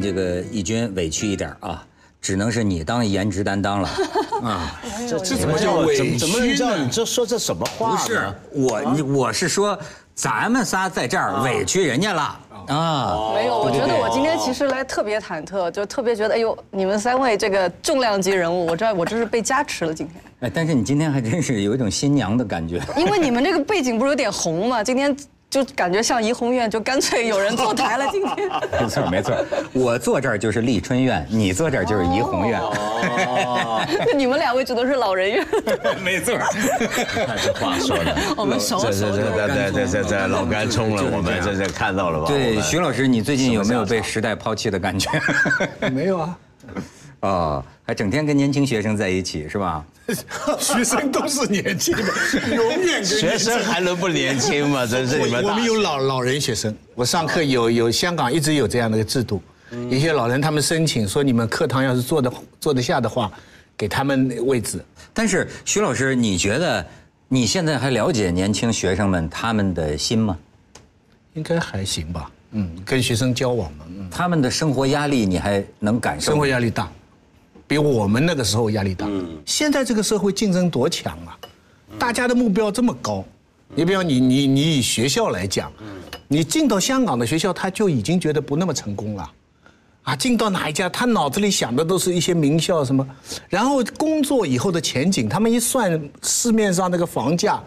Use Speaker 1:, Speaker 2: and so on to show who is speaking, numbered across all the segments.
Speaker 1: 这个义军委屈一点啊，只能是你当颜值担当了 啊。
Speaker 2: 这这怎么叫委屈？怎么你这说这什么话？
Speaker 1: 不是我，你我是说，咱们仨在这儿委屈人家了啊。
Speaker 3: 没有，我觉得我今天其实来特别忐忑，就特别觉得，哎呦，你们三位这个重量级人物，我知道我这是被加持了今天。
Speaker 1: 哎，但是你今天还真是有一种新娘的感觉。
Speaker 3: 因为你们这个背景不是有点红吗？今天。就感觉像怡红院，就干脆有人坐台了。今天
Speaker 1: 没错没错，我坐这儿就是丽春院，你坐这儿就是怡红院。哦，
Speaker 3: 你们两位指的是老人院。
Speaker 1: 没错，
Speaker 2: 这话说的，
Speaker 3: 我们熟熟
Speaker 2: 这这这这这老干冲了，我们这这看到了吧？
Speaker 1: 对，徐老师，你最近有没有被时代抛弃的感觉？
Speaker 4: 没有啊。
Speaker 1: 哦，还整天跟年轻学生在一起是吧？
Speaker 4: 学生都是年轻的，永远跟
Speaker 2: 学生还能不年轻吗？真是你们。
Speaker 4: 我们有老老人学生，我上课有有香港一直有这样的一个制度，一些老人他们申请说你们课堂要是坐的坐得下的话，给他们位置。
Speaker 1: 但是徐老师，你觉得你现在还了解年轻学生们他们的心吗？
Speaker 4: 应该还行吧。嗯，跟学生交往嘛，
Speaker 1: 他们的生活压力你还能感受？
Speaker 4: 生活压力大。比我们那个时候压力大。现在这个社会竞争多强啊！大家的目标这么高，你比方你你你以学校来讲，你进到香港的学校，他就已经觉得不那么成功了，啊，进到哪一家，他脑子里想的都是一些名校什么，然后工作以后的前景，他们一算市面上那个房价，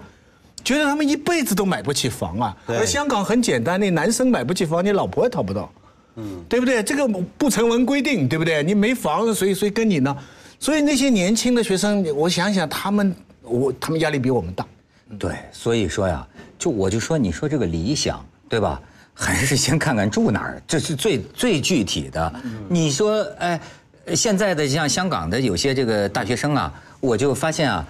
Speaker 4: 觉得他们一辈子都买不起房啊。而香港很简单，那男生买不起房，你老婆也讨不到。嗯，对不对？这个不成文规定，对不对？你没房，谁谁跟你呢？所以那些年轻的学生，我想想，他们我他们压力比我们大。
Speaker 1: 对，所以说呀，就我就说，你说这个理想，对吧？还是先看看住哪儿，这是最最具体的。你说，哎，现在的像香港的有些这个大学生啊，我就发现啊，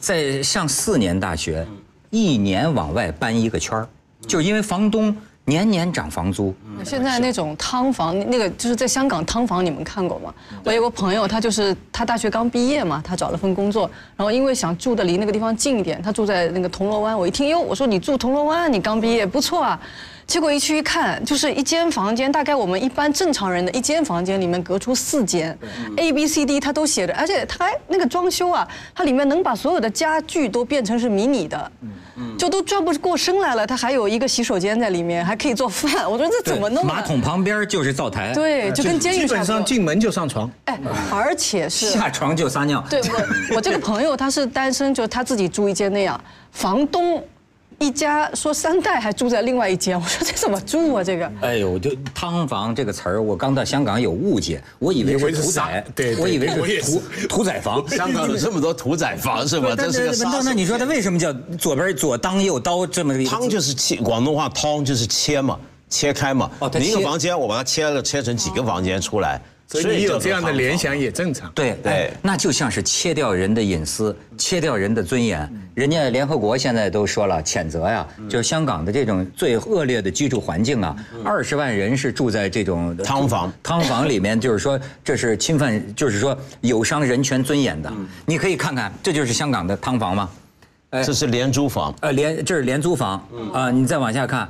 Speaker 1: 在上四年大学，一年往外搬一个圈儿，就是因为房东。年年涨房租，
Speaker 3: 现在那种汤房，那个就是在香港汤房，你们看过吗？我有个朋友，他就是他大学刚毕业嘛，他找了份工作，然后因为想住的离那个地方近一点，他住在那个铜锣湾。我一听哟，我说你住铜锣湾，你刚毕业不错啊。结果一去一看，就是一间房间，大概我们一般正常人的一间房间里面隔出四间，A、B、C、D 它都写着，而且它还那个装修啊，它里面能把所有的家具都变成是迷你的，就都转不过身来了。它还有一个洗手间在里面，还可以做饭。我说这怎么弄？
Speaker 1: 马桶旁边就是灶台。
Speaker 3: 对，就跟监狱
Speaker 4: 基本上进门就上床，
Speaker 3: 哎，而且是
Speaker 1: 下床就撒尿。
Speaker 3: 对我，我这个 朋友他是单身，就他自己住一间那样，房东。一家说三代还住在另外一间，我说这怎么住啊？这个？
Speaker 1: 哎呦，就汤房这个词儿，我刚到香港有误解，我以为是屠宰，
Speaker 4: 对，
Speaker 1: 我以为是屠屠宰房。
Speaker 2: 香港有这么多屠宰房是吧？这是个
Speaker 1: 那那你说他为什么叫左边左当右刀这么？
Speaker 2: 汤就是切，广东话汤就是切嘛，切开嘛。哦，你一个房间，我把它切了，切成几个房间出来。
Speaker 4: 所以你有这样的联想也正常。
Speaker 1: 对对，那就像是切掉人的隐私，切掉人的尊严。人家联合国现在都说了，谴责呀，就是香港的这种最恶劣的居住环境啊，二十万人是住在这种
Speaker 2: 汤房，
Speaker 1: 汤房里面，就是说这是侵犯，就是说有伤人权尊严的。你可以看看，这就是香港的汤房吗？
Speaker 2: 这是廉租房。
Speaker 1: 呃，廉这是廉租房。啊，你再往下看。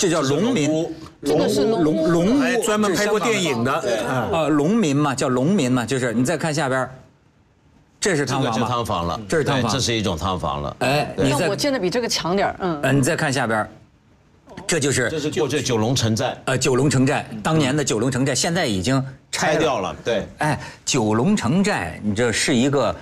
Speaker 1: 这叫农民，
Speaker 3: 这个是农
Speaker 1: 农
Speaker 4: 屋，专门拍过电影的，
Speaker 1: 啊，农民嘛，叫农民嘛，就是你再看下边，这是汤房
Speaker 2: 吗？汤房了，
Speaker 1: 这是汤房，
Speaker 2: 这是一种汤房了。
Speaker 3: 哎，你看我建的比这个强点嗯。
Speaker 1: 嗯，你再看下边，这就是
Speaker 2: 这是过去九龙城寨
Speaker 1: 呃九龙城寨当年的九龙城寨，现在已经拆
Speaker 2: 拆掉了，对。
Speaker 1: 哎，九龙城寨，你这是一个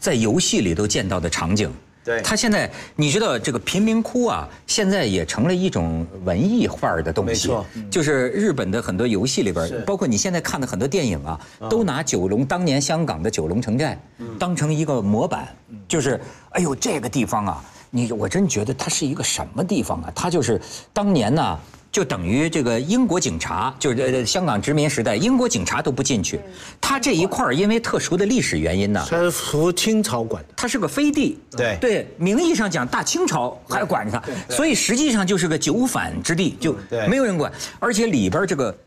Speaker 1: 在游戏里都见到的场景。
Speaker 2: 对
Speaker 1: 他现在你知道这个贫民窟啊，现在也成了一种文艺范儿的东西。
Speaker 2: 没错，
Speaker 1: 就是日本的很多游戏里边，包括你现在看的很多电影啊，都拿九龙当年香港的九龙城寨当成一个模板，就是哎呦这个地方啊，你我真觉得它是一个什么地方啊？它就是当年呢。就等于这个英国警察，就是呃香港殖民时代，英国警察都不进去。它这一块儿因为特殊的历史原因呢，
Speaker 4: 它是服清朝管的。
Speaker 1: 它是个飞地，
Speaker 2: 对。
Speaker 1: 对，名义上讲大清朝还管着它，所以实际上就是个九反之地，就没有人管，而且里边这个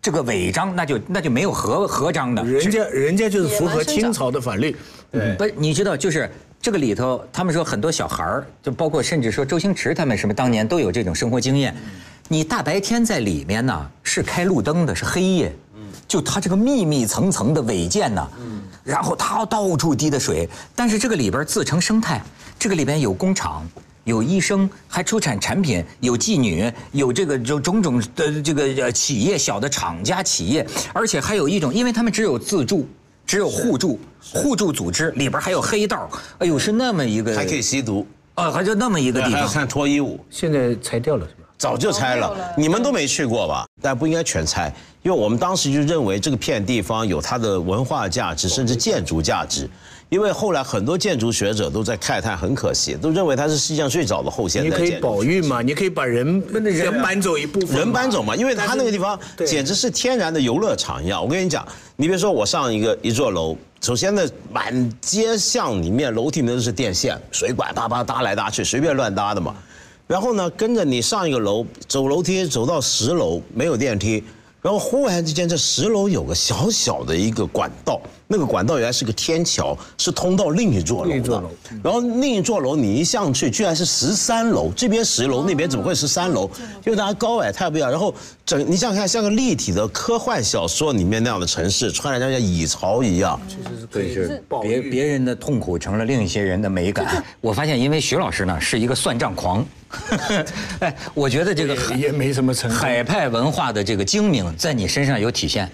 Speaker 1: 这个违章那就那就没有合合章的，
Speaker 4: 人家人家就是符合清朝的法律，
Speaker 2: 对。
Speaker 1: 不是你知道就是。这个里头，他们说很多小孩儿，就包括甚至说周星驰他们什么，当年都有这种生活经验。你大白天在里面呢，是开路灯的，是黑夜，就它这个密密层层的违建呢，嗯然后它到处滴的水，但是这个里边自成生态，这个里边有工厂。有医生，还出产产品，有妓女，有这个就种种的这个呃企业，小的厂家企业，而且还有一种，因为他们只有自助，只有互助，互助组织里边还有黑道，哎呦，是那么一个，
Speaker 2: 还可以吸毒，
Speaker 1: 啊，还就那么一个地方，
Speaker 2: 还要看脱衣舞，
Speaker 4: 现在裁掉了是吧？
Speaker 2: 早就拆了。你们都没去过吧？但不应该全拆，因为我们当时就认为这个片地方有它的文化价值，甚至建筑价值。因为后来很多建筑学者都在慨叹，很可惜，都认为它是世界上最早的后现代
Speaker 4: 你可以。保育嘛，你可以把人人搬走一部分，
Speaker 2: 人搬走嘛，因为它那个地方简直是天然的游乐场一样。我跟你讲，你别说我上一个一座楼，首先呢，满街巷里面楼梯里面都是电线、水管，叭叭搭来搭去，随便乱搭的嘛。然后呢，跟着你上一个楼，走楼梯走到十楼，没有电梯。然后忽然之间，这十楼有个小小的一个管道，那个管道原来是个天桥，是通到另一座楼的
Speaker 4: 另一座楼。
Speaker 2: 然后另一座楼你一上去，居然是十三楼，这边十楼，那边怎么会十三楼？因为大家高矮太不一样。然后整你想想看，像个立体的科幻小说里面那样的城市，穿着像蚁巢一样。
Speaker 1: 对，是别别人的痛苦成了另一些人的美感。我发现，因为徐老师呢是一个算账狂，哎，我觉得这个
Speaker 4: 也也没什么成功
Speaker 1: 海派文化的这个精明在你身上有体现。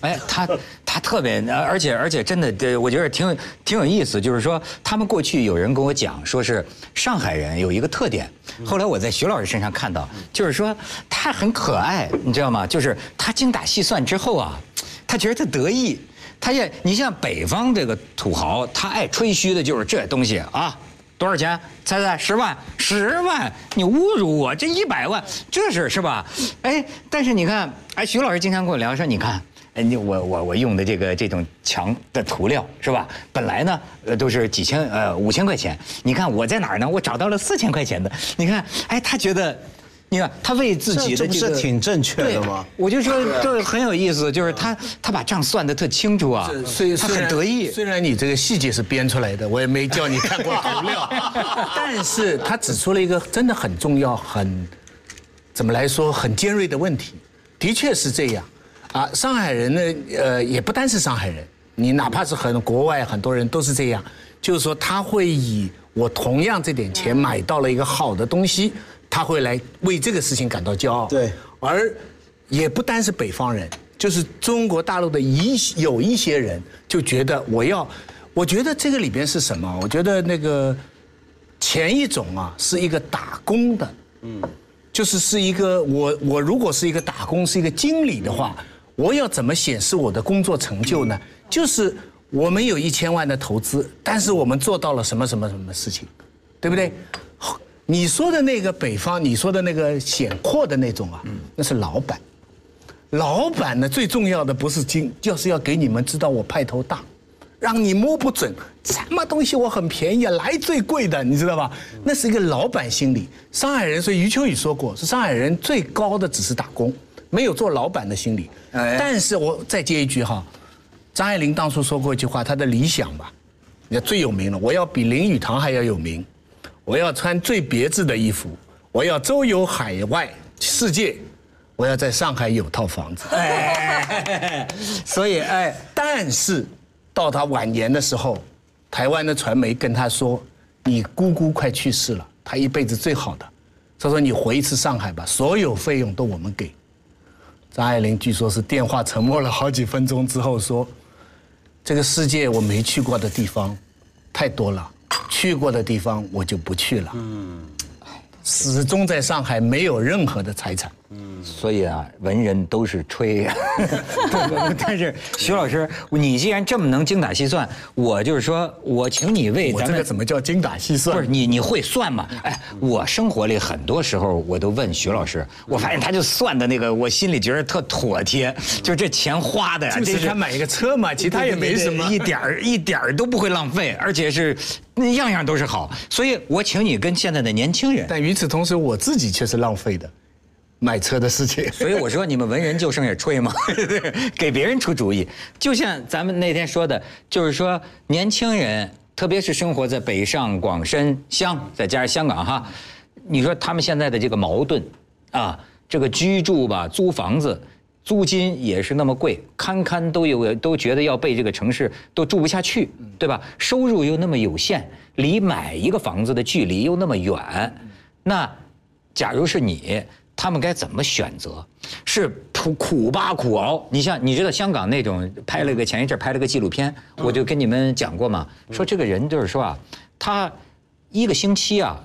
Speaker 1: 哎，他他特别，而且而且真的，对我觉得挺有挺有意思。就是说，他们过去有人跟我讲，说是上海人有一个特点。后来我在徐老师身上看到，就是说他很可爱，你知道吗？就是他精打细算之后啊，他觉得他得意。他也，你像北方这个土豪，他爱吹嘘的就是这东西啊，多少钱？猜猜，十万？十万？你侮辱我？这一百万，这是是吧？哎，但是你看，哎，徐老师经常跟我聊说，你看。哎，你我我我用的这个这种墙的涂料是吧？本来呢，呃，都是几千呃五千块钱。你看我在哪儿呢？我找到了四千块钱的。你看，哎，他觉得，你看他为自己的
Speaker 2: 这
Speaker 1: 个
Speaker 2: 挺正确的吗？
Speaker 1: 我就说这很有意思，就是他他把账算得特清楚啊，他
Speaker 4: 虽他
Speaker 1: 很得意。
Speaker 4: 虽然你这个细节是编出来的，我也没叫你看过涂料，但是他指出了一个真的很重要、很怎么来说很尖锐的问题。的确是这样，啊，上海人呢，呃，也不单是上海人，你哪怕是很国外很多人都是这样，就是说他会以我同样这点钱买到了一个好的东西，他会来为这个事情感到骄傲。
Speaker 2: 对
Speaker 4: 而也不单是北方人，就是中国大陆的一有一些人就觉得我要，我觉得这个里边是什么？我觉得那个前一种啊是一个打工的，嗯，就是是一个我我如果是一个打工是一个经理的话，我要怎么显示我的工作成就呢？就是我们有一千万的投资，但是我们做到了什么什么什么事情，对不对？你说的那个北方，你说的那个显阔的那种啊，那是老板。老板呢，最重要的不是金，就是要给你们知道我派头大，让你摸不准什么东西我很便宜，来最贵的，你知道吧？那是一个老板心理。上海人，所以余秋雨说过，是上海人最高的只是打工，没有做老板的心理。
Speaker 1: 哎
Speaker 4: 但是我再接一句哈，张爱玲当初说过一句话，她的理想吧，也最有名了，我要比林语堂还要有名，我要穿最别致的衣服，我要周游海外世界，我要在上海有套房子。
Speaker 1: 哎，所以哎，
Speaker 4: 但是到他晚年的时候，台湾的传媒跟他说：“你姑姑快去世了，她一辈子最好的，他说你回一次上海吧，所有费用都我们给。张爱玲据说是电话沉默了好几分钟之后说：“这个世界我没去过的地方太多了，去过的地方我就不去了。”嗯，始终在上海没有任何的财产。
Speaker 1: 所以啊，文人都是吹呀。但是徐老师，你既然这么能精打细算，我就是说我请你为咱们
Speaker 4: 这个怎么叫精打细算？
Speaker 1: 不是你你会算吗？哎，我生活里很多时候我都问徐老师，我发现他就算的那个，我心里觉得特妥帖，就这钱花的呀，
Speaker 4: 就是他买一个车嘛，其他也没什么。
Speaker 1: 一点儿一点儿都不会浪费，而且是那样样都是好。所以我请你跟现在的年轻人，
Speaker 4: 但与此同时，我自己却是浪费的，买车的事情。
Speaker 1: 所以我说你们文人就剩下吹嘛，给别人出主意。就像咱们那天说的，就是说年轻人，特别是生活在北上广深湘，再加上香港哈，你说他们现在的这个矛盾，啊，这个居住吧，租房子。租金也是那么贵，堪堪都有都觉得要被这个城市都住不下去，对吧？收入又那么有限，离买一个房子的距离又那么远，那假如是你，他们该怎么选择？是苦苦吧苦熬？你像你知道香港那种拍了个前一阵拍了个纪录片，我就跟你们讲过嘛，说这个人就是说啊，他一个星期啊，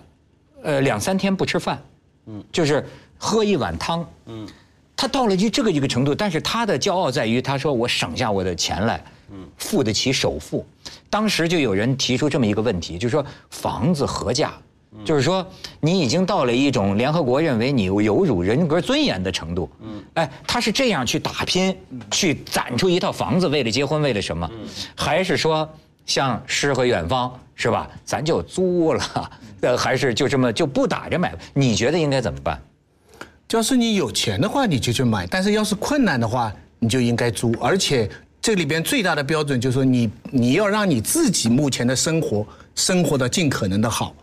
Speaker 1: 呃两三天不吃饭，嗯，就是喝一碗汤，嗯。他到了就这个一个程度，但是他的骄傲在于，他说我省下我的钱来，嗯付得起首付。当时就有人提出这么一个问题，就是说房子何价？就是说你已经到了一种联合国认为你有辱人格尊严的程度。嗯哎，他是这样去打拼，去攒出一套房子，为了结婚，为了什么？还是说像诗和远方是吧？咱就租了，呃，还是就这么就不打着买？你觉得应该怎么办？
Speaker 4: 要是你有钱的话，你就去买；但是要是困难的话，你就应该租。而且这里边最大的标准就是说，你你要让你自己目前的生活生活的尽可能的好。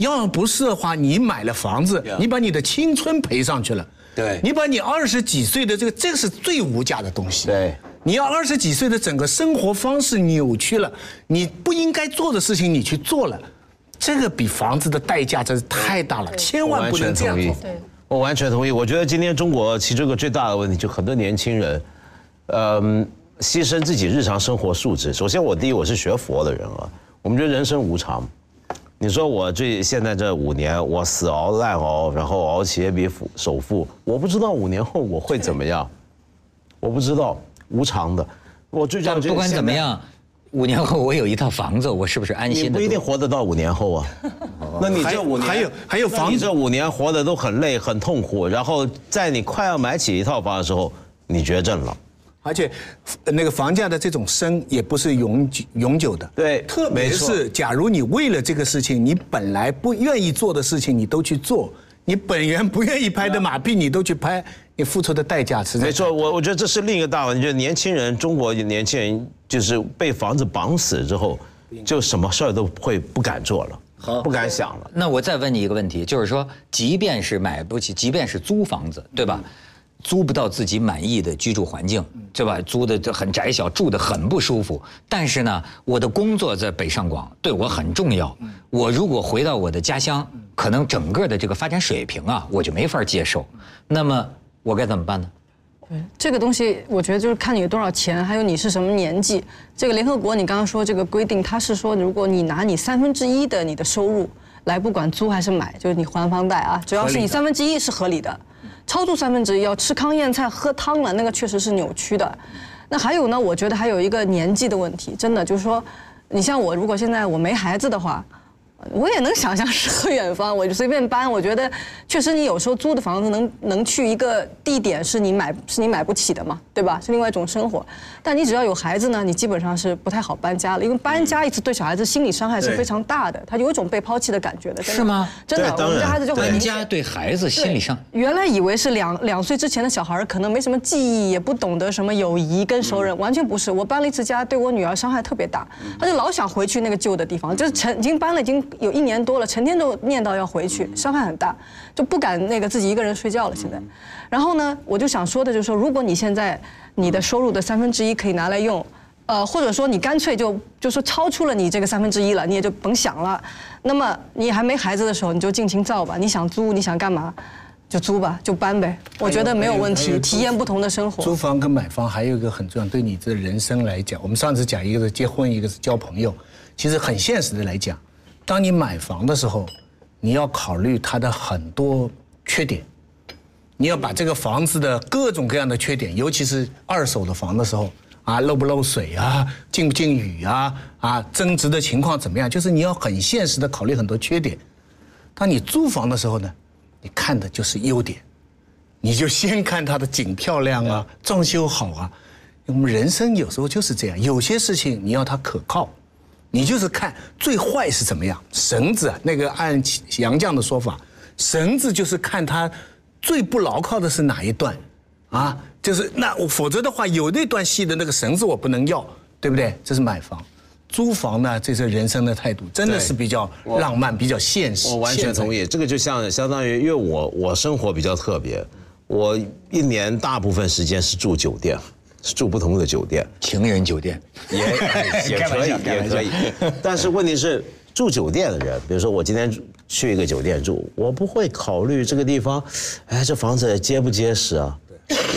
Speaker 4: 要不是的话，你买了房子，你把你的青春赔上去了。
Speaker 1: 对，
Speaker 4: 你把你二十几岁的这个，这个是最无价的东西。
Speaker 2: 对，
Speaker 4: 你要二十几岁的整个生活方式扭曲了，你不应该做的事情你去做了，这个比房子的代价真是太大了，千万不能这样做。
Speaker 3: 对。
Speaker 2: 我完全同意。我觉得今天中国其中一个最大的问题，就很多年轻人，嗯，牺牲自己日常生活素质。首先，我第一，我是学佛的人啊。我们觉得人生无常。你说我这现在这五年，我死熬烂熬，然后熬起一笔首付，我不知道五年后我会怎么样，我不知道，无常的。我最讲
Speaker 1: 不管怎么样。五年后我有一套房子，我是不是安心的？
Speaker 2: 不一定活得到五年后啊。那你这五年
Speaker 4: 还有还有房子，你
Speaker 2: 这五年活得都很累很痛苦，然后在你快要买起一套房的时候，你绝症了。
Speaker 4: 而且，那个房价的这种升也不是永久永久的。
Speaker 2: 对，
Speaker 4: 特别是假如你为了这个事情，你本来不愿意做的事情，你都去做。你本源不愿意拍的马屁，你都去拍，你付出的代价是
Speaker 2: 没错。我我觉得这是另一个大问题，就是年轻人，中国年轻人就是被房子绑死之后，就什么事儿都会不敢做了，好，不敢想了。
Speaker 1: 那我再问你一个问题，就是说，即便是买不起，即便是租房子，对吧？租不到自己满意的居住环境，对吧？租的很窄小，住的很不舒服。但是呢，我的工作在北上广，对我很重要。我如果回到我的家乡，可能整个的这个发展水平啊，我就没法接受。那么我该怎么办呢？
Speaker 3: 对这个东西，我觉得就是看你有多少钱，还有你是什么年纪。这个联合国，你刚刚说这个规定，它是说，如果你拿你三分之一的你的收入来，不管租还是买，就是你还房贷啊，只要是你三分之一是合理的。超出三分之一要吃糠咽菜喝汤了，那个确实是扭曲的。那还有呢？我觉得还有一个年纪的问题，真的就是说，你像我，如果现在我没孩子的话。我也能想象诗和远方，我就随便搬。我觉得确实，你有时候租的房子能能去一个地点是你买是你买不起的嘛，对吧？是另外一种生活。但你只要有孩子呢，你基本上是不太好搬家了，因为搬家一次对小孩子心理伤害是非常大的，他有一种被抛弃的感觉的。
Speaker 1: 是吗？
Speaker 3: 真的，我们家孩子就很
Speaker 1: 搬家对孩子心理上。
Speaker 3: 原来以为是两两岁之前的小孩可能没什么记忆，也不懂得什么友谊跟熟人，完全不是。我搬了一次家，对我女儿伤害特别大，她就老想回去那个旧的地方，就是成已经搬了已经。有一年多了，成天都念叨要回去，伤害很大，就不敢那个自己一个人睡觉了。现在，然后呢，我就想说的就是说，如果你现在你的收入的三分之一可以拿来用，呃，或者说你干脆就就说超出了你这个三分之一了，你也就甭想了。那么你还没孩子的时候，你就尽情造吧，你想租你想干嘛，就租吧，就搬呗。我觉得没有问题，体验不同的生活。
Speaker 4: 租房跟买房还有一个很重要，对你的人生来讲，我们上次讲一个是结婚，一个是交朋友，其实很现实的来讲，当你买房的时候，你要考虑它的很多缺点，你要把这个房子的各种各样的缺点，尤其是二手的房的时候，啊漏不漏水啊，进不进雨啊，啊增值的情况怎么样，就是你要很现实的考虑很多缺点。当你租房的时候呢，你看的就是优点。你就先看它的景漂亮啊，装修好啊。我们人生有时候就是这样，有些事情你要它可靠，你就是看最坏是怎么样。绳子啊，那个按杨绛的说法，绳子就是看它最不牢靠的是哪一段，啊，就是那我否则的话，有那段戏的那个绳子我不能要，对不对？这是买房。租房呢，这是人生的态度，真的是比较浪漫，比较现实。
Speaker 2: 我完全同
Speaker 4: 意。
Speaker 2: 这个就像相当于，因为我我生活比较特别，我一年大部分时间是住酒店，是住不同的酒店，
Speaker 1: 情人酒店，
Speaker 2: 也也可以，也可以。但是问题是，住酒店的人，比如说我今天去一个酒店住，我不会考虑这个地方，哎，这房子结不结实啊，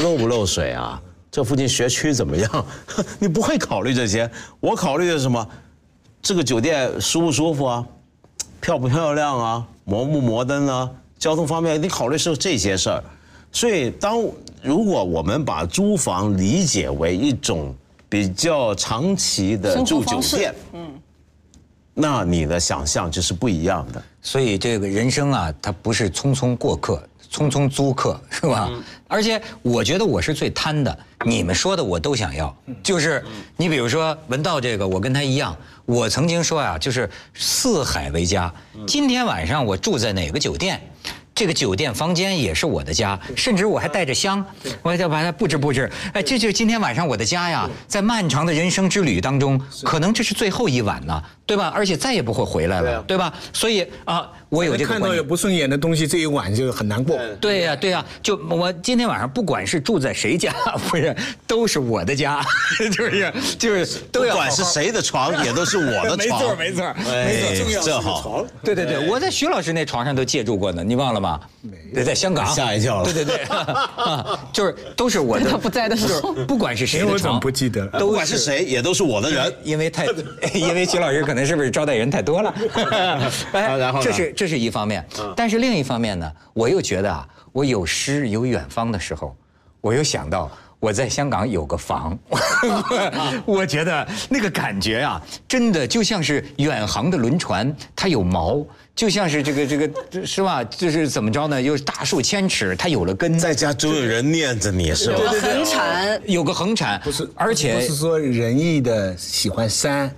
Speaker 2: 漏不漏水啊，这附近学区怎么样？你不会考虑这些，我考虑的是什么？这个酒店舒不舒服啊？漂不漂亮啊？摩不摩登啊？交通方面，你考虑是这些事儿。所以，当如果我们把租房理解为一种比较长期的住酒店，嗯，那你的想象就是不一样的。
Speaker 1: 所以这个人生啊，它不是匆匆过客，匆匆租客，是吧？而且我觉得我是最贪的，你们说的我都想要。就是你比如说文道这个，我跟他一样，我曾经说啊，就是四海为家。今天晚上我住在哪个酒店？这个酒店房间也是我的家，甚至我还带着香，我还要把它布置布置。哎，这就是今天晚上我的家呀！在漫长的人生之旅当中，可能这是最后一晚了，对吧？而且再也不会回来了，对吧？所以啊，我有这个
Speaker 4: 看到有不顺眼的东西，这一晚就很难过。
Speaker 1: 对呀、对呀、就我今天晚上不管是住在谁家，不是都是我的家，就是就是都
Speaker 2: 不管是谁的床，也都是我的
Speaker 1: 没
Speaker 2: 床。
Speaker 1: 错没错
Speaker 2: 哎
Speaker 1: 没错，
Speaker 2: 这好。
Speaker 1: 对对对，我在徐老师那床上都借住过呢，你忘了吗？对，在香港
Speaker 2: 吓一跳了
Speaker 1: 对对对，啊 就是都是我的。
Speaker 3: 他不在的时候
Speaker 1: 不管是谁的床，
Speaker 4: 哎我怎么不记得了
Speaker 1: 都
Speaker 2: 不管是谁，也都是我的人。
Speaker 1: 因为太，因为徐老师可能是不是招待人太多了？哎
Speaker 2: 然后
Speaker 1: 这是这是一方面，但是另一方面呢，我又觉得啊，我有诗有远方的时候，我又想到。我在香港有个房，我觉得那个感觉啊，真的就像是远航的轮船，它有锚，就像是这个这个是吧？就是怎么着呢？又是大树千尺，它有了根，
Speaker 2: 在家总有人念着你，是吧？
Speaker 3: 有个横产，
Speaker 1: 有个横产，不
Speaker 4: 是，
Speaker 1: 而且
Speaker 4: 不是说仁义的喜欢山，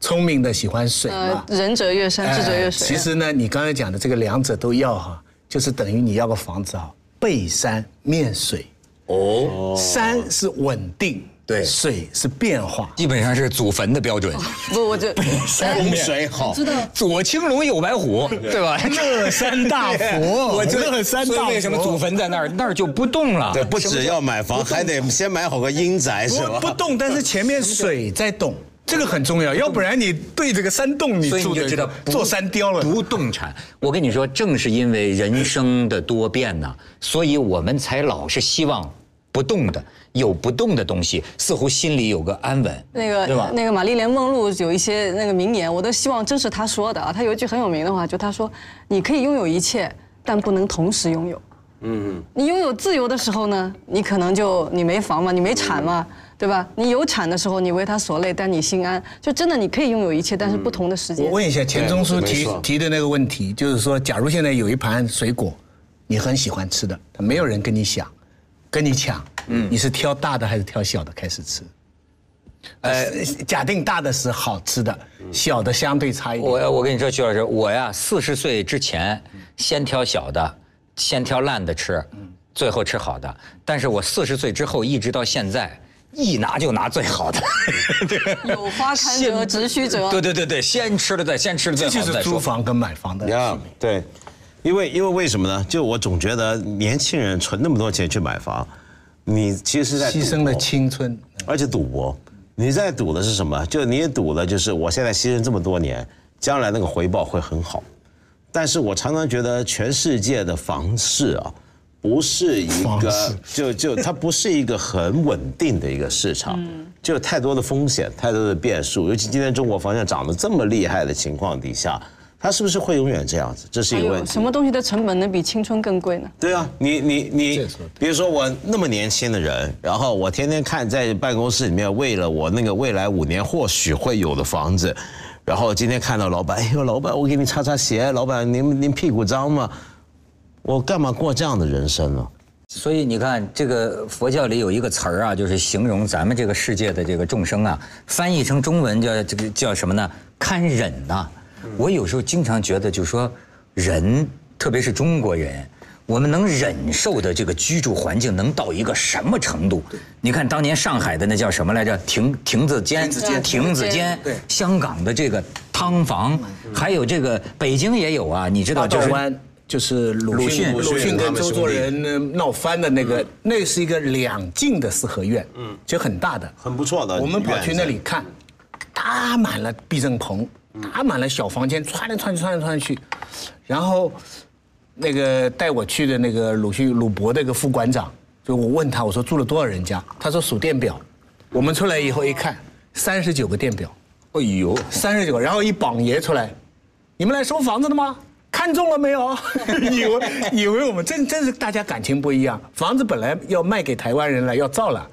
Speaker 4: 聪明的喜欢水嘛
Speaker 3: 呃。，仁者越山，智者越
Speaker 4: 哎
Speaker 3: 水。
Speaker 4: 其实呢，你刚才讲的这个两者都要哈，就是等于你要个房子啊，背山面水。哦，山是稳定，
Speaker 1: 对
Speaker 4: 水是变化。
Speaker 1: 基本上是祖坟的标准。
Speaker 3: 不，我就
Speaker 2: 风水好。
Speaker 3: 知道。
Speaker 1: 左青龙右白虎，对吧？
Speaker 4: 乐山大佛
Speaker 1: 我觉得
Speaker 4: 乐山大佛
Speaker 1: 为什么祖坟在那儿，那儿就不动了？
Speaker 2: 对，不只要买房，还得先买好个阴宅，是吧？
Speaker 4: 不不动，但是前面水在动，这个很重要，要不然你对这个山洞，你
Speaker 1: 所以你
Speaker 4: 住的
Speaker 1: 就知道不
Speaker 4: 做山雕了。
Speaker 1: 不动产。我跟你说，正是因为人生的多变呢，所以我们才老是希望不动的，有不动的东西，似乎心里有个安稳，
Speaker 3: 那个
Speaker 1: 对吧？
Speaker 3: 那个玛丽莲梦露有一些那个名言，我都希望真是她说的啊。她有一句很有名的话，就她说：“你可以拥有一切，但不能同时拥有。”嗯，你拥有自由的时候呢，你可能就你没房嘛，你没产嘛，对吧？你有产的时候，你为他所累，但你心安。就真的你可以拥有一切，但是不同的时间。
Speaker 4: 我问一下钱钟书提提的那个问题，就是说，假如现在有一盘水果，你很喜欢吃的，没有人跟你想，跟你抢，嗯，你是挑大的还是挑小的开始吃？呃，假定大的是好吃的，小的相对差一点。
Speaker 1: 我我跟你说，徐老师，我呀，四十岁之前先挑小的，先挑烂的吃，最后吃好的。但是我四十岁之后一直到现在，一拿就拿最好的。
Speaker 3: 有花堪折直须折。
Speaker 1: 对对对对，先吃了再先吃了最
Speaker 4: 这就是
Speaker 1: 好的。
Speaker 4: 租房跟买房的区
Speaker 2: 呀
Speaker 4: 别。
Speaker 2: 对，因为因为为什么呢？就我总觉得年轻人存那么多钱去买房，你其实在
Speaker 4: 牺牲了青春。
Speaker 2: 而且赌博。你在赌的是什么？就你赌的就是我现在牺牲这么多年，将来那个回报会很好。但是我常常觉得全世界的房市啊，不是一个就就它不是一个很稳定的一个市场，就有太多的风险，太多的变数。尤其今天中国房价涨得这么厉害的情况底下，它是不是会永远这样子？这是一个问题。
Speaker 3: 什么东西的成本能比青春更贵呢？
Speaker 2: 对啊，你你你比如说我那么年轻的人，然后我天天看在办公室里面，为了我那个未来五年或许会有的房子，然后今天看到老板，哎呦，老板，我给你擦擦鞋，老板，您您屁股脏吗？我干嘛过这样的人生呢？
Speaker 1: 所以你看，这个佛教里有一个词儿啊，就是形容咱们这个世界的这个众生啊，翻译成中文叫这个叫什么呢？堪忍呐、我有时候经常觉得，就是说人，特别是中国人，我们能忍受的这个居住环境能到一个什么程度？你看当年上海的那叫什么来着？亭亭子间，
Speaker 3: 亭子间
Speaker 4: 对
Speaker 1: 香港的这个汤房，还有这个北京也有啊，你知道就是
Speaker 4: 就是鲁
Speaker 1: 鲁迅
Speaker 4: 迅，鲁
Speaker 2: 鲁迅
Speaker 4: 迅跟周作人呃闹翻的那个，那是一个两进的四合院，嗯，就很大的，
Speaker 2: 很不错的
Speaker 4: 我们跑去那里看，搭满了避震棚，搭满了小房间，窜来窜去，窜来窜去，然后那个带我去的那个鲁迅鲁博那个副馆长，就我问他，我说住了多少人家？他说数电表，我们出来以后一看，三十九个电表。
Speaker 1: 哎呦，
Speaker 4: 三十九个，然后一榜爷出来，你们来收房子的吗？看中了没有？以为以为我们真真是大家感情不一样，房子本来要卖给台湾人了，要造了，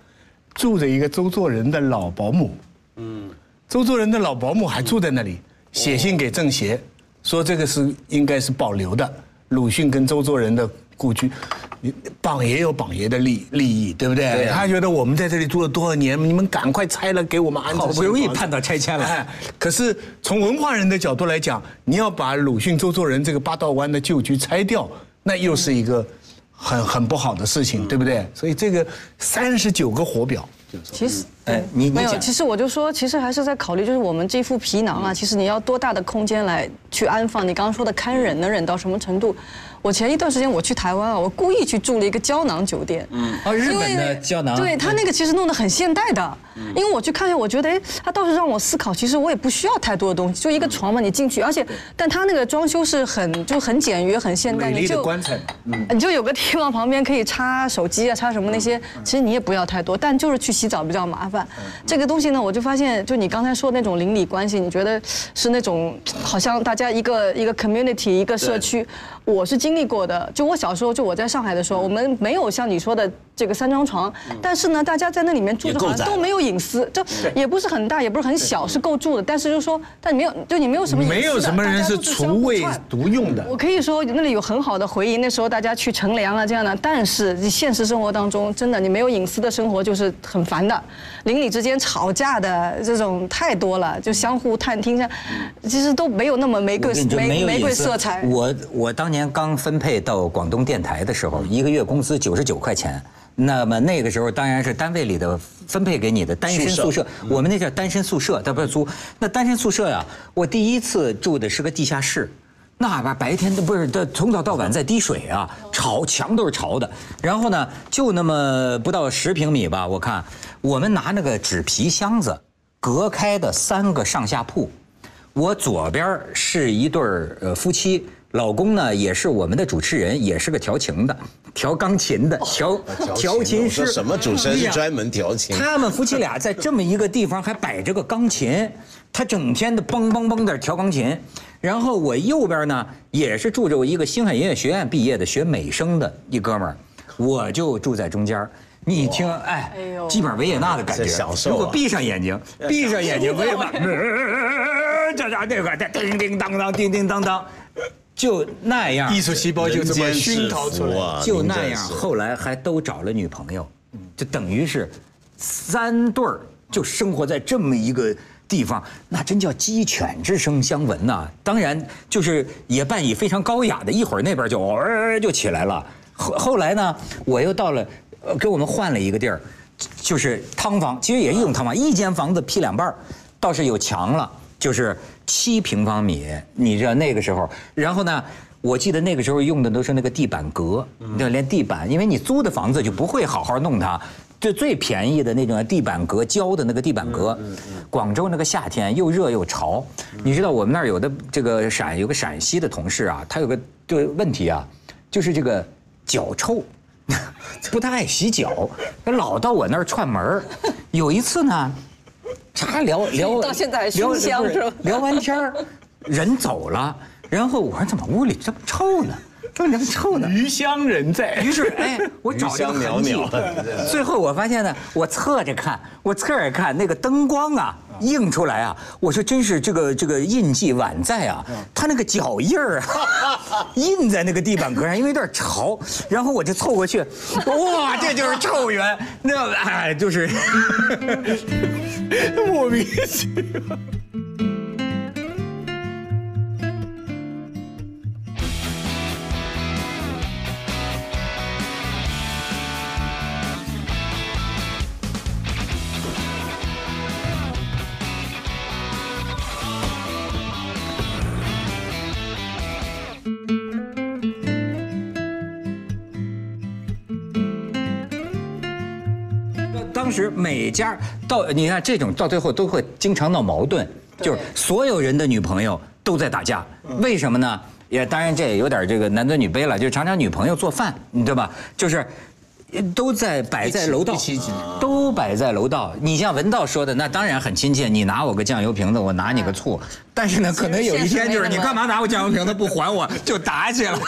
Speaker 4: 住着一个周作人的老保姆，嗯，周作人的老保姆还住在那里，写信给政协，说这个是应该是保留的，鲁迅跟周作人的故居。你榜爷有榜爷的利利益，对不对？他觉得我们在这里住了多少年，你们赶快拆了，给我们安置。
Speaker 1: 好不容易盼到拆迁了
Speaker 4: 哎，可是从文化人的角度来讲，你要把鲁迅、周作人这个八道湾的旧居拆掉，那又是一个很很不好的事情，对不对？所以这个三十九个火表，
Speaker 3: 其实。
Speaker 1: 哎，你你
Speaker 3: 没有，
Speaker 1: 讲。
Speaker 3: 其实我就说，其实还是在考虑，就是我们这副皮囊啊，其实你要多大的空间来去安放？你刚刚说的堪忍能忍到什么程度？我前一段时间我去台湾啊，我故意去住了一个胶囊酒店。嗯，
Speaker 1: 哦日本的胶囊？
Speaker 3: 对他那个其实弄得很现代的，因为我去看一下，我觉得哎，他倒是让我思考，其实我也不需要太多的东西，就一个床嘛，你进去，而且但他那个装修是很就很简约、很现代，
Speaker 4: 美丽的
Speaker 3: 你就
Speaker 4: 棺材，
Speaker 3: 你就有个地方旁边可以插手机啊，插什么那些，其实你也不要太多，但就是去洗澡比较麻烦。这个东西呢，我就发现，就你刚才说的那种邻里关系，你觉得是那种好像大家一个一个 community 一个社区，我是经历过的。就我小时候，就我在上海的时候，我们没有像你说的这个三张床，但是呢，大家在那里面住着好像都没有隐私，就也不是很大，也不是很小，是够住的。但是就是说，但你没有，就你没有什么隐私
Speaker 4: 没有什么人是厨卫独用的。
Speaker 3: 我可以说那里有很好的回忆，那时候大家去乘凉啊这样的，但是你现实生活当中，真的你没有隐私的生活就是很烦的，邻里之间吵架的这种太多了，就相互探听一下，其实都没有那么玫瑰玫玫瑰色彩。
Speaker 1: 我我当年刚分配到广东电台的时候，一个月工资九十九块钱。那么那个时候当然是单位里的分配给你的单身宿舍，我们那叫单身宿舍，它不是租。那单身宿舍呀，我第一次住的是个地下室。那吧，白天都不是，这从早到晚在滴水啊，潮墙都是潮的。然后呢，就那么不到十平米吧，我看我们拿那个纸皮箱子隔开的三个上下铺，我左边是一对儿呃夫妻，老公呢也是我们的主持人，也是个调情的，调钢琴的，调调琴师。
Speaker 2: 什么主持人专门调琴？
Speaker 1: 他们夫妻俩在这么一个地方还摆着个钢琴，他整天的嘣嘣嘣在调钢琴。然后我右边呢也是住着我一个星海音乐学院毕业的学美声的一哥们儿，我就住在中间儿。你听，哎
Speaker 3: 哎呦，
Speaker 1: 基本上维也纳的感觉。
Speaker 2: 享受啊
Speaker 1: 如果闭上眼睛，闭上眼睛，维也纳，这这这个叮叮当当，叮叮当当，就那样。
Speaker 4: 艺术细胞就这么熏陶出来。
Speaker 2: 啊
Speaker 1: 就那样，后来还都找了女朋友，就等于是三对儿就生活在这么一个地方，那真叫鸡犬之声相闻呐、当然，就是也伴以非常高雅的，一会儿那边就呃就起来了。后后来呢，我又到了，呃，给我们换了一个地儿，就是汤房，其实也是一种汤房，一间房子劈两半儿倒是有墙了，就是七平方米。你知道那个时候，然后呢，我记得那个时候用的都是那个地板革，你知道连地板，因为你租的房子就不会好好弄它，就最便宜的那种地板革胶的那个地板革。广州那个夏天又热又潮，你知道我们那儿有的这个陕有个陕西的同事啊，他有个就问题啊，就是这个脚臭。不太爱洗脚，他老到我那儿串门儿。有一次呢，他聊聊
Speaker 3: 到现在还
Speaker 1: 聊
Speaker 3: 熏香是吧
Speaker 1: 聊完天儿，人走了，然后我说怎么屋里这么臭呢？这么臭呢？
Speaker 4: 余香人在。
Speaker 1: 于是，哎，我找这个
Speaker 2: 余香
Speaker 1: 痕迹
Speaker 2: 袅袅
Speaker 1: 最后我发现呢，我侧着看，我侧着看那个灯光啊，映出来啊，我说真是这个这个印记宛在啊，他那个脚印儿啊，印在那个地板革上，因为有点潮，然后我就凑过去，哇，这就是臭源，那哎就是
Speaker 4: 莫名其妙。
Speaker 1: 当时每家到你看这种到最后都会经常闹矛盾，就是所有人的女朋友都在打架，为什么呢？也当然这也有点这个男尊女卑了，就常常女朋友做饭，你对吧？就是。呃都在摆在楼道都摆在楼道。你像文道说的，那当然很亲切。你拿我个酱油瓶子，我拿你个醋。但是呢，可能有一天就是你干嘛拿我酱油瓶子不还我，就打起来了。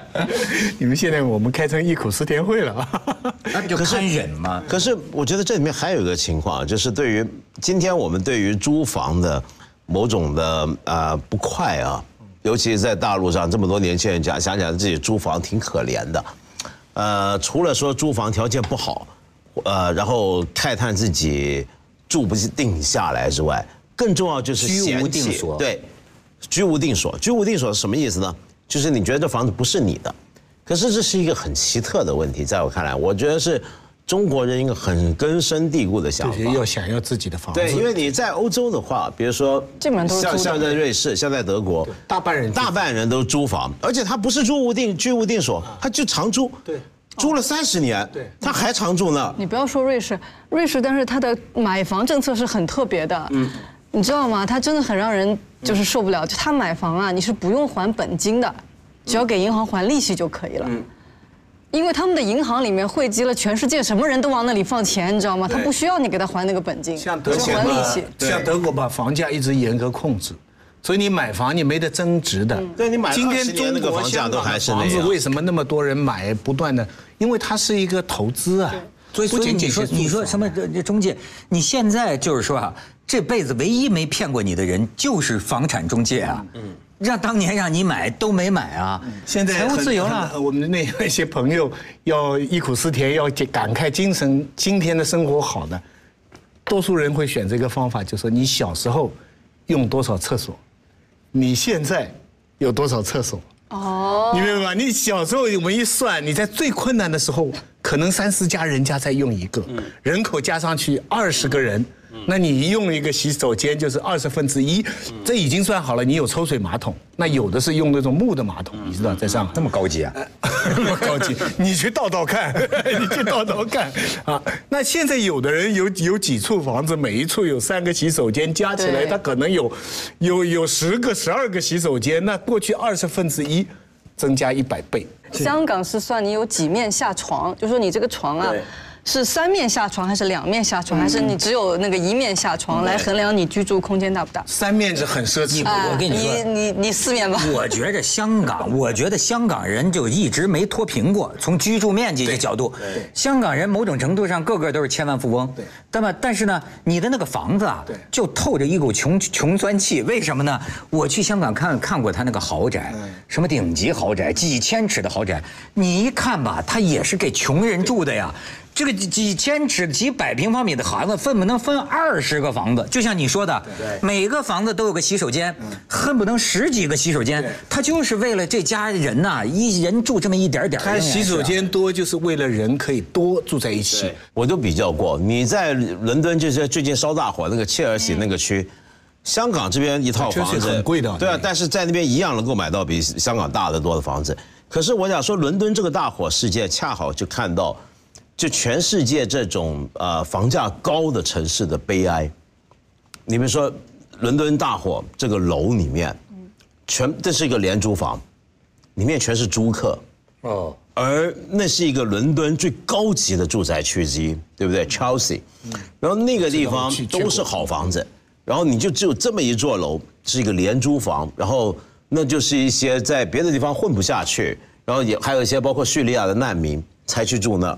Speaker 4: 你们现在我们开成忆苦思甜会了啊！
Speaker 1: 那不就看忍吗？
Speaker 2: 可是我觉得这里面还有一个情况，就是对于今天我们对于租房的某种的呃不快啊，尤其是在大陆上这么多年轻人讲，想想自己租房挺可怜的，呃，除了说租房条件不好，呃，然后慨叹自己住不定下来之外，更重要就是
Speaker 1: 居无定所
Speaker 2: 对，居无定所，居无定所是什么意思呢？就是你觉得这房子不是你的，可是这是一个很奇特的问题，在我看来，我觉得是中国人一个很根深蒂固的想法。
Speaker 4: 就是要想要自己的房子。
Speaker 2: 对，因为你在欧洲的话，比如说，像像在瑞士，像在德国，
Speaker 4: 大半人
Speaker 2: 大半人都租房，而且他不是租无定居无定所，他就长租。
Speaker 4: 对。
Speaker 2: 租了三十年，
Speaker 4: 对
Speaker 2: 他还长住呢。
Speaker 3: 你不要说瑞士，瑞士，但是他的买房政策是很特别的，嗯，你知道吗？他真的很让人就是受不了。就他买房啊，你是不用还本金的，只要给银行还利息就可以了。因为他们的银行里面汇集了全世界什么人都往那里放钱，你知道吗？他不需要你给他还那个本金，
Speaker 4: 像德国吧
Speaker 3: 还利息。
Speaker 4: 像德国把房价一直严格控制，所以你买房你没得增值的。
Speaker 2: 对你买
Speaker 4: 今天
Speaker 2: 20年那个
Speaker 4: 中国
Speaker 2: 房价都还是那样
Speaker 4: 房子为什么那么多人买？不断的，因为它是一个投资啊。
Speaker 1: 所以，所以你说你说什么这这中介？你现在就是说啊，这辈子唯一没骗过你的人就是房产中介啊。嗯。让当年让你买都没买啊！
Speaker 4: 现在
Speaker 1: 财务自由了。
Speaker 4: 我们的那 那些朋友要忆苦思甜，要感慨精神，今天的生活好的，多数人会选择一个方法，就说你小时候用多少厕所，你现在有多少厕所？哦，你明白吗？你小时候我们一算，你在最困难的时候，可能三四家人家在用一个，人口加上去二十个人。那你用一个洗手间就是二十分之一，这已经算好了。你有抽水马桶，那有的是用那种木的马桶，你知道，在上海
Speaker 1: 这么高级啊？
Speaker 4: 那么高级，你去倒倒看，你去倒倒看啊。那现在有的人有有几处房子，每一处有三个洗手间，加起来
Speaker 3: 对
Speaker 4: 他可能有有有十个、十二个洗手间。那过去二十分之一，增加一百倍。
Speaker 3: 香港是算你有几面下床，就说你这个床啊。是三面下床还是两面下床，还是你只有那个一面下床来衡量你居住空间大不大？
Speaker 4: 三面是很奢侈的。
Speaker 1: 我跟你说
Speaker 3: 你你你四面吧。
Speaker 1: 我觉着香港，我觉得香港人就一直没脱贫过。从居住面积的角度，香港人某种程度上个个都是千万富翁。对，那么但是呢，你的那个房子啊，就透着一股穷穷酸气。为什么呢？我去香港看看过他那个豪宅，什么顶级豪宅，几千尺的豪宅，你一看吧，他也是给穷人住的呀。这个几几千尺、几百平方米的房子，分不能分二十个房子。就像你说的，每个房子都有个洗手间，恨不能十几个洗手间。他就是为了这家人呐、一人住这么一点点儿。
Speaker 4: 他洗手间多，就是为了人可以多住在一起。
Speaker 2: 我都比较过，你在伦敦就是最近烧大火那个切尔西那个区，香港这边一套房子
Speaker 4: 确实很贵的
Speaker 2: 对啊，但是在那边一样能够买到比香港大得多的房子。可是我想说，伦敦这个大火事件恰好就看到，就全世界这种呃房价高的城市的悲哀。你比如说，伦敦大火这个楼里面，全这是一个廉租房，里面全是租客，
Speaker 1: 哦，
Speaker 2: 而那是一个伦敦最高级的住宅区之一，对不对？Chelsea，然后那个地方都是好房子，然后你就只有这么一座楼是一个廉租房，然后那就是一些在别的地方混不下去，然后也还有一些包括叙利亚的难民才去住那，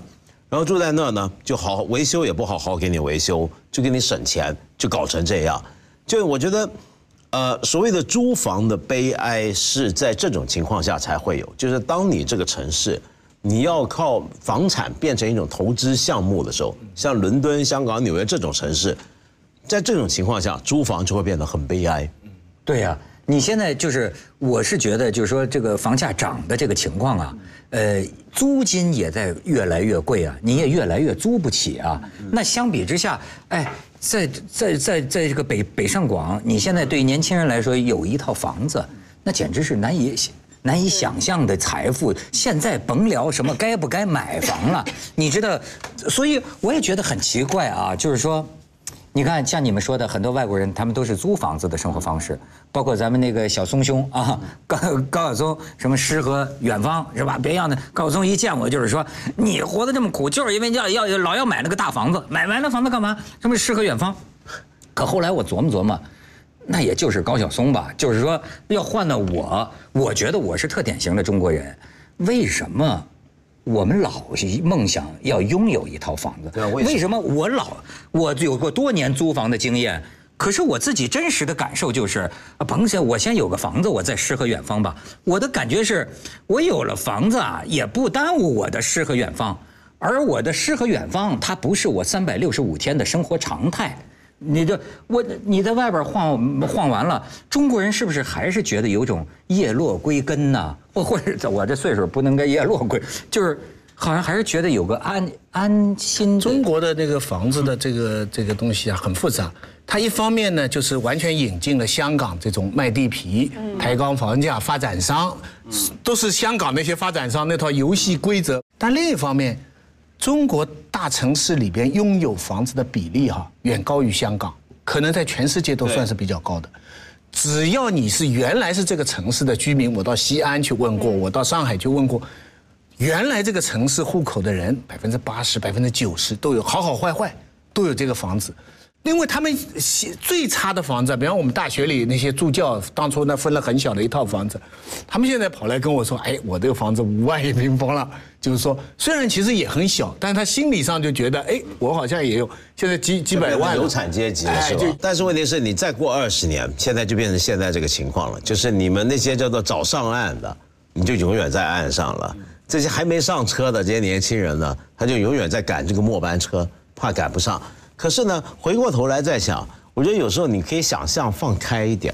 Speaker 2: 然后住在那儿呢，就好维修也不好好给你维修，就给你省钱，就搞成这样。就我觉得，呃，所谓的租房的悲哀是在这种情况下才会有，就是当你这个城市你要靠房产变成一种投资项目的时候，像伦敦、香港、纽约这种城市，在这种情况下，租房就会变得很悲哀。
Speaker 1: 对呀、你现在就是，我是觉得就是说这个房价涨的这个情况啊，呃，租金也在越来越贵啊，你也越来越租不起啊。那相比之下，哎，在在在在这个北北上广，你现在对年轻人来说有一套房子，那简直是难以难以想象的财富。现在甭聊什么该不该买房了，你知道，所以我也觉得很奇怪啊，就是说。你看，像你们说的，很多外国人他们都是租房子的生活方式，包括咱们那个小松兄啊，高高晓松，什么诗和远方是吧？别样的，高晓松一见我就是说，你活得这么苦，就是因为要要要老要买那个大房子，买完了房子干嘛？什么诗和远方？可后来我琢磨琢磨，那也就是高晓松吧，就是说要换到我，我觉得我是特典型的中国人，为什么？我们老梦想要拥有一套房子，
Speaker 2: 为什么
Speaker 1: 我老我有过多年租房的经验？可是我自己真实的感受就是，啊甭先我先有个房子，我再诗和远方吧。我的感觉是，我有了房子啊，也不耽误我的诗和远方，而我的诗和远方，它不是我三百六十五天的生活常态。你这我你在外边晃晃完了，中国人是不是还是觉得有种叶落归根呢？或或者我这岁数不能跟叶落归，就是好像还是觉得有个安安心。
Speaker 4: 中国的那个房子的这个这个东西啊，很复杂。它一方面呢，就是完全引进了香港这种卖地皮、抬高房价、发展商，都是香港那些发展商那套游戏规则。但另一方面，中国大城市里边拥有房子的比例哈、远高于香港，可能在全世界都算是比较高的。只要你是原来是这个城市的居民，我到西安去问过，我到上海去问过，原来这个城市户口的人，百分之八十、百分之九十都有，好好坏坏都有这个房子。因为他们最差的房子，比方我们大学里那些助教，当初那分了很小的一套房子，他们现在跑来跟我说：“哎，我这个房子五万一平方了。”就是说，虽然其实也很小，但是他心理上就觉得：“哎，我好像也有现在几几百万了
Speaker 2: 有产阶级了是吧？但是问题是你再过二十年，现在就变成现在这个情况了，就是你们那些叫做早上岸的，你就永远在岸上了；这些还没上车的这些年轻人呢，他就永远在赶这个末班车，怕赶不上。可是呢，回过头来再想，我觉得有时候你可以想象放开一点，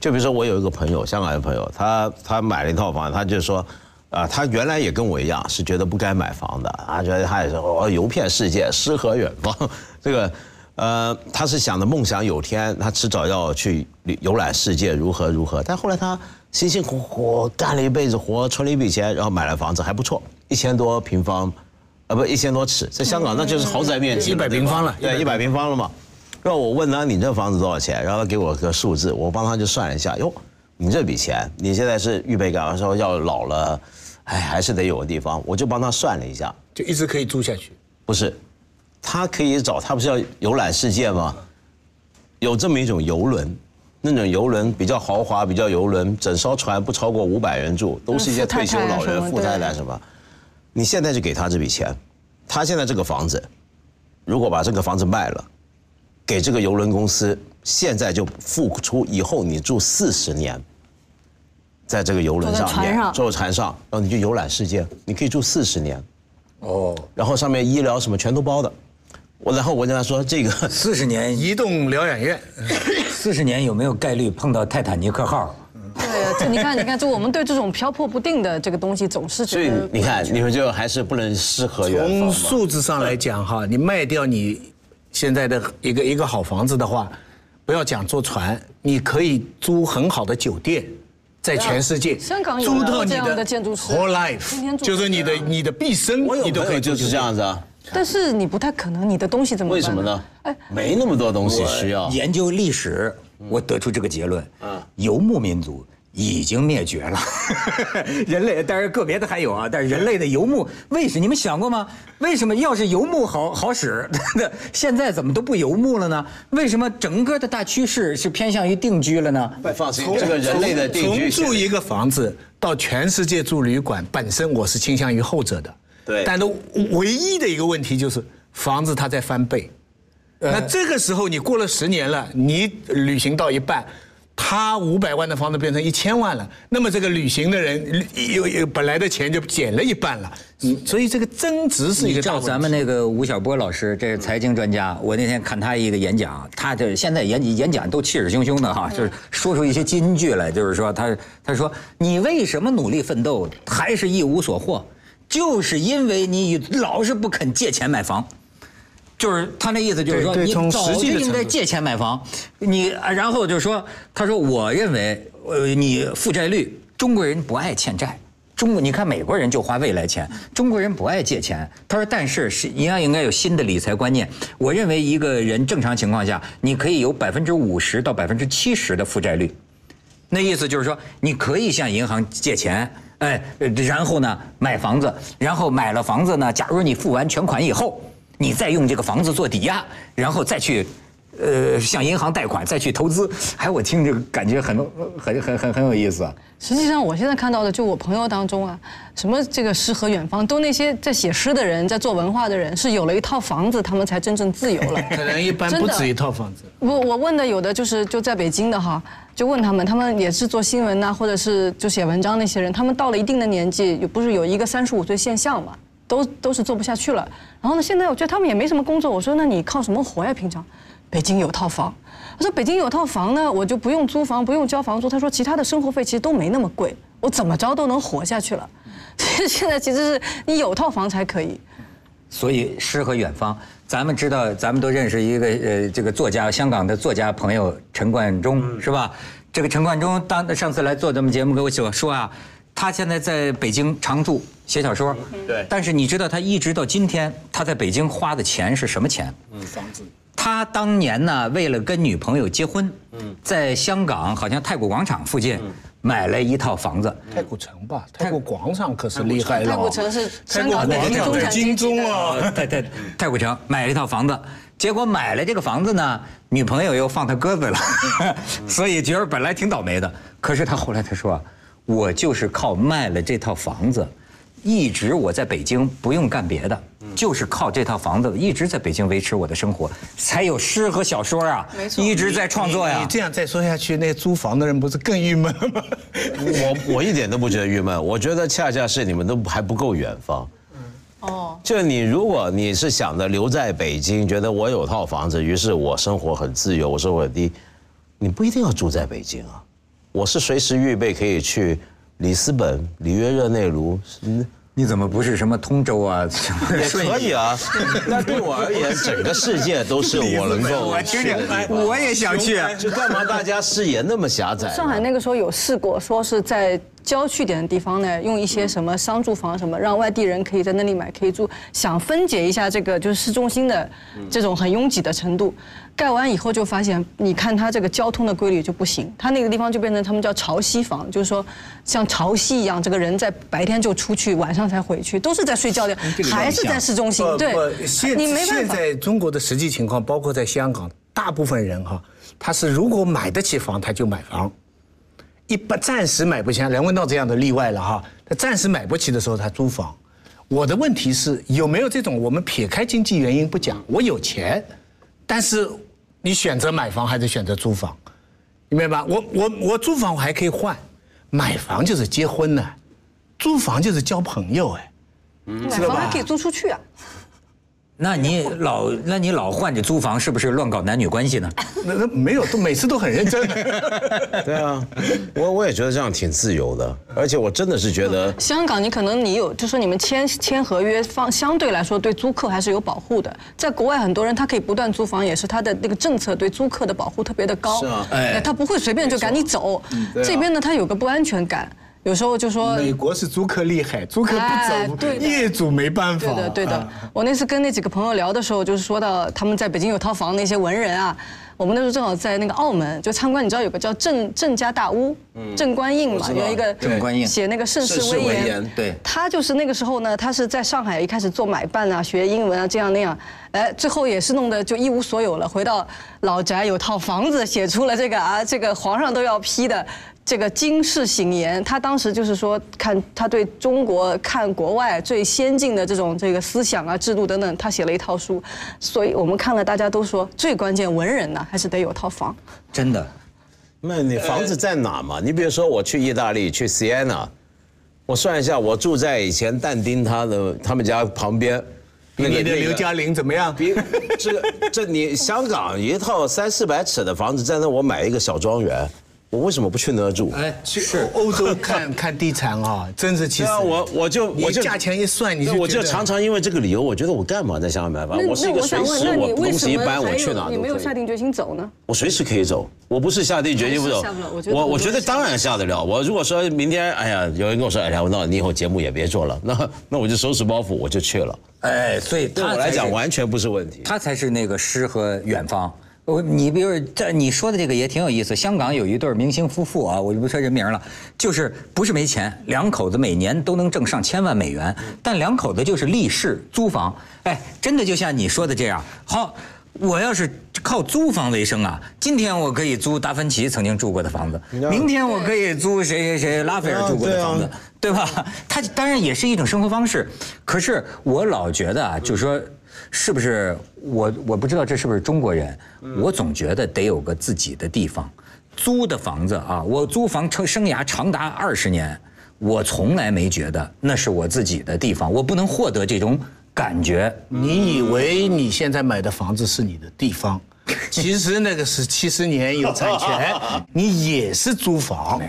Speaker 2: 就比如说我有一个朋友，香港的朋友，他他买了一套房，他就说。啊，他原来也跟我一样，是觉得不该买房的。他觉得他也是哦，游遍世界，诗和远方。这个，呃，他是想的梦想有天，他迟早要去游览世界，如何如何。但后来他辛辛苦苦干了一辈子活，存了一笔钱，然后买了房子，还不错，一千多平方，啊不，一千多尺，在香港那就是豪宅面积了
Speaker 4: ，100平方了
Speaker 2: 对，一百平方了嘛。然后我问他你这房子多少钱，然后他给我个数字，我帮他就算了一下，哟，你这笔钱，你现在是预备干嘛？说要老了，哎，还是得有个地方，我就帮他算了一下，
Speaker 4: 就一直可以住下去。
Speaker 2: 不是，他可以找，他不是要游览世界吗？有这么一种游轮，那种游轮比较豪华，比较游轮，整艘船不超过五百人住，都是一些退休老人、富
Speaker 3: 富太太什么
Speaker 2: 太太什么。你现在就给他这笔钱，他现在这个房子，如果把这个房子卖了，给这个游轮公司，现在就付出以后你住四十年，在这个游轮上面坐船上，然后你就游览世界，你可以住四十年。
Speaker 1: 哦，
Speaker 2: 然后上面医疗什么全都包的。我然后我跟他说这个
Speaker 1: 四十年，
Speaker 4: 移动疗养院，
Speaker 1: 四十年有没有概率碰到泰坦尼克号？
Speaker 3: 对，这你看，你看，就我们对这种漂泊不定的这个东西，总是
Speaker 2: 所以
Speaker 3: 觉得
Speaker 2: 你看你们就还是不能适和远方
Speaker 4: 从
Speaker 2: 嘛。
Speaker 4: 数字上来讲哈，你卖掉你现在的一个一个好房子的话，不要讲坐船，你可以租很好的酒店。在全世界，
Speaker 3: 香港有
Speaker 4: 租到你
Speaker 3: 这样的建筑师
Speaker 4: ，whole life，就是你的你的毕生，你都可以
Speaker 2: 就是这样子啊，
Speaker 3: 但是你不太可能，你的东西怎么办？
Speaker 2: 为什么呢？
Speaker 3: 哎，
Speaker 2: 没那么多东西需要。
Speaker 1: 研究历史，我得出这个结论：游牧民族已经灭绝了。人类当然个别的还有啊，但是人类的游牧，为什么你们想过吗？为什么要是游牧好好使，现在怎么都不游牧了呢？为什么整个的大趋势是偏向于定居了呢？
Speaker 2: 放心，这个人类的定居
Speaker 4: 从住一个房子到全世界住旅馆，本身我是倾向于后者的。
Speaker 2: 对
Speaker 4: 但是唯一的一个问题就是房子它在翻倍，那这个时候你过了十年了，你旅行到一半。他五百万的房子变成一千万了，那么这个旅行的人有有本来的钱就减了一半了，嗯，所以这个增值是一个大问题。
Speaker 1: 照咱们那个吴晓波老师，这是财经专家。我那天看他一个演讲，他这现在演演讲都气势汹汹的哈，就是说出一些金句来，就是说他他说你为什么努力奋斗还是一无所获，就是因为你老是不肯借钱买房。就是他那意思，就是说你早就应该借钱买房，你啊然后就说，他说我认为，呃，你负债率，中国人不爱欠债，中国你看美国人就花未来钱，中国人不爱借钱。他说，但是是银行应该有新的理财观念。我认为一个人正常情况下，你可以有百分之五十到百分之七十的负债率，那意思就是说，你可以向银行借钱。哎，然后呢，买房子，然后买了房子呢，假如你付完全款以后，你再用这个房子做抵押，然后再去，呃，向银行贷款，再去投资。哎，我听这个感觉很很很很很有意思啊。
Speaker 3: 实际上，我现在看到的，就我朋友当中啊，什么这个诗和远方，都那些在写诗的人，在做文化的人，是有了一套房子，他们才真正自由了。
Speaker 4: 可能一般不止一套房子。
Speaker 3: 我我问的有的就是就在北京的哈，就问他们，他们也是做新闻呐、或者是就写文章那些人，他们到了一定的年纪，有不是有一个三十五岁现象嘛，都都是做不下去了。然后呢，现在我觉得他们也没什么工作，我说那你靠什么活呀？平常，北京有套房，他说北京有套房呢，我就不用租房，不用交房租。他说其他的生活费其实都没那么贵，我怎么着都能活下去了。所 以现在其实是你有套房才可以。
Speaker 1: 所以诗和远方，咱们知道，咱们都认识一个呃，这个作家，香港的作家朋友陈冠中，是吧？这个陈冠中当上次来做咱们节目，给我说说啊，他现在在北京常住写小说，
Speaker 2: 对。
Speaker 1: 但是你知道他一直到今天，他在北京花的钱是什么钱？
Speaker 4: 嗯房子。
Speaker 1: 他当年呢，为了跟女朋友结婚，在香港好像太古广场附近买了一套房子。
Speaker 4: 太古城吧，太古广场可是厉害了。
Speaker 3: 太古城是香港
Speaker 4: 太古广场
Speaker 3: 中产阶级的。
Speaker 4: 金钟啊，
Speaker 1: 太太太古城买了一套房子，结果买了这个房子呢，女朋友又放他鸽子了，所以觉得本来挺倒霉的。可是他后来他说，我就是靠卖了这套房子，一直我在北京不用干别的，就是靠这套房子一直在北京维持我的生活，才有诗和小说啊，
Speaker 3: 没错
Speaker 1: 一直在创作呀
Speaker 4: 你。这样再说下去，那租房的人不是更郁闷了吗？
Speaker 2: 我 我一点都不觉得郁闷，我觉得恰恰是你们都还不够远方。
Speaker 3: 哦，
Speaker 2: 就你，如果你是想着留在北京，觉得我有套房子，于是我生活很自由，我生活很低，你不一定要住在北京啊。我是随时预备可以去里斯本、里约热内卢，嗯
Speaker 1: 你怎么不是什么通州啊？什 么
Speaker 2: 也可以啊。但对我而言，整个世界都是我能够
Speaker 1: 我听着
Speaker 2: 去的地，方。
Speaker 1: 我也想去。
Speaker 2: 就干嘛大家视野那么狭窄？
Speaker 3: 上海那个时候有试过，说是在郊区点的地方呢，用一些什么商住房什么，让外地人可以在那里买可以住，想分解一下这个就是市中心的这种很拥挤的程度。盖完以后就发现，你看它这个交通的规律就不行，它那个地方就变成他们叫潮汐房，就是说像潮汐一样，这个人在白天就出去，晚上才回去，都是在睡觉的，还是在市中心，对，
Speaker 4: 现
Speaker 3: 你没办法
Speaker 4: 现
Speaker 3: 法。
Speaker 4: 在中国的实际情况，包括在香港，大部分人哈，他是如果买得起房，他就买房。一般暂时买不起，梁文道这样的例外了哈。他暂时买不起的时候，他租房。我的问题是有没有这种我们撇开经济原因不讲，我有钱，但是你选择买房还是选择租房？你明白吧？我我我租房我还可以换，买房就是结婚呢，租房就是交朋友哎。
Speaker 3: 买房还可以租出去啊。
Speaker 1: 那你老那你老换着租房，是不是乱搞男女关系呢？
Speaker 4: 那那没有，都每次都很认真。
Speaker 2: 对啊，我我也觉得这样挺自由的，而且我真的是觉得。
Speaker 3: 香港，你可能你有，就说你们签签合约方相对来说对租客还是有保护的。在国外，很多人他可以不断租房，也是他的那个政策对租客的保护特别的高。
Speaker 2: 是啊
Speaker 3: 哎，他不会随便就赶你走。这边呢，他有个不安全感。有时候就说
Speaker 4: 美国是租客厉害，租客不走，
Speaker 3: 哎对
Speaker 4: 业主没办法。
Speaker 3: 对的，对的。
Speaker 4: 啊。
Speaker 3: 我那次跟那几个朋友聊的时候，就是说到他们在北京有套房那些文人啊，我们那时候正好在那个澳门就参观，你知道有个叫郑郑家大屋，郑观应嘛，有一个
Speaker 1: 郑观应。
Speaker 3: 写那个盛世威严，
Speaker 1: 对。
Speaker 3: 他就是那个时候呢，他是在上海一开始做买办啊，学英文啊，这样那样，哎，最后也是弄得就一无所有了。回到老宅有套房子，写出了这个啊，这个皇上都要批的这个经世醒言。他当时就是说，看他对中国看国外最先进的这种这个思想啊、制度等等，他写了一套书。所以我们看了，大家都说最关键，文人呢还是得有套房。
Speaker 1: 真的，
Speaker 2: 那你房子在哪嘛？你比如说我去意大利去 Siena，我算一下，我住在以前但丁他的他们家旁边，
Speaker 4: 比你的刘嘉玲怎么样？
Speaker 2: 比这个这你香港一套三四百尺的房子，在那我买一个小庄园，我为什么不去那住？
Speaker 1: 哎，
Speaker 4: 去欧洲看 看地产啊，真是其实
Speaker 2: 对啊，我我就我就
Speaker 4: 价钱一算，你就
Speaker 2: 我就常常因为这个理由，我觉得我干嘛在香港买房？我是一个随时我
Speaker 3: 那你为什么
Speaker 2: 东西一搬，我去哪
Speaker 3: 有你没有。下定决心走呢？
Speaker 2: 我随时可以走，我不是下定决心不走
Speaker 3: 下不了我觉。得
Speaker 2: 我觉得当然下得了。我如果说明天，哎呀，有人跟我说，哎呀，那你以后节目也别做了，那那我就收拾包袱，我就去了。
Speaker 1: 哎，所以
Speaker 2: 对我来讲完全不是问题。
Speaker 1: 他才是那个诗和远方。我你比如这你说的这个也挺有意思。香港有一对明星夫妇啊，我就不说人名了，就是不是没钱，两口子每年都能挣上千万美元，但两口子就是立誓租房。哎，真的就像你说的这样。好，我要是靠租房为生啊，今天我可以租达芬奇曾经住过的房子，明天我可以租谁谁谁拉斐尔住过的房子。对吧？他当然也是一种生活方式，可是我老觉得啊，就是说，是不是我我不知道这是不是中国人，我总觉得得有个自己的地方，租的房子啊，我租房生生涯长达二十年，我从来没觉得那是我自己的地方，我不能获得这种感觉。
Speaker 4: 你以为你现在买的房子是你的地方，其实那个是七十年有产权，你也是租房。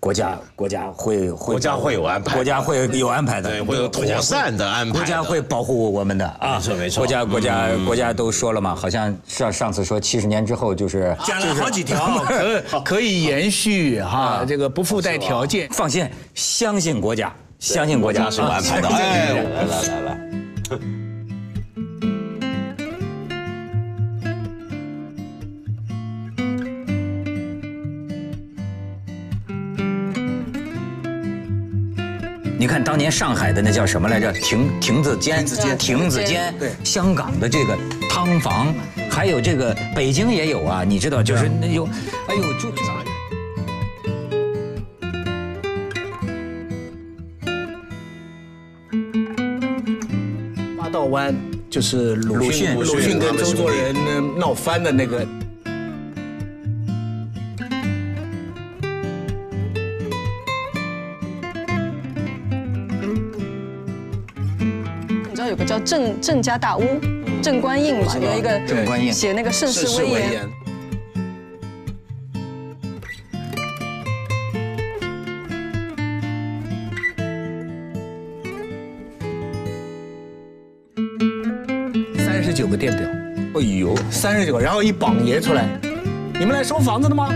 Speaker 1: 国家国家会会
Speaker 2: 国家会有安排。的
Speaker 1: 国家会有安排的，
Speaker 2: 对会有妥善的安排的。
Speaker 1: 国家会保护我们的啊，
Speaker 2: 没错没错。
Speaker 1: 国家国家国家都说了嘛，好像上上次说七十年之后就是
Speaker 4: 讲了好几条，可可以延续哈，这个不附带条件。
Speaker 1: 放心，相信国家，相信国家。
Speaker 2: 是有安排的。
Speaker 1: 啊
Speaker 2: 哎，来来来来。
Speaker 1: 你看当年上海的那叫什么来着？亭亭子间，亭
Speaker 3: 子间
Speaker 1: 亭子间。
Speaker 4: 对
Speaker 1: 香港的这个汤房，还有这个北京也有啊，你知道，就是那有，哎呦，就
Speaker 4: 八道湾就是鲁
Speaker 1: 迅，
Speaker 4: 鲁迅跟周作人闹翻的那个。
Speaker 3: 叫郑郑家大屋，郑观应嘛，有一个
Speaker 1: 郑观应。
Speaker 3: 写那个盛世威严。
Speaker 4: 三十九个电表，
Speaker 1: 哎呦，
Speaker 4: 三十九个，然后一榜爷出来，你们来收房子的吗？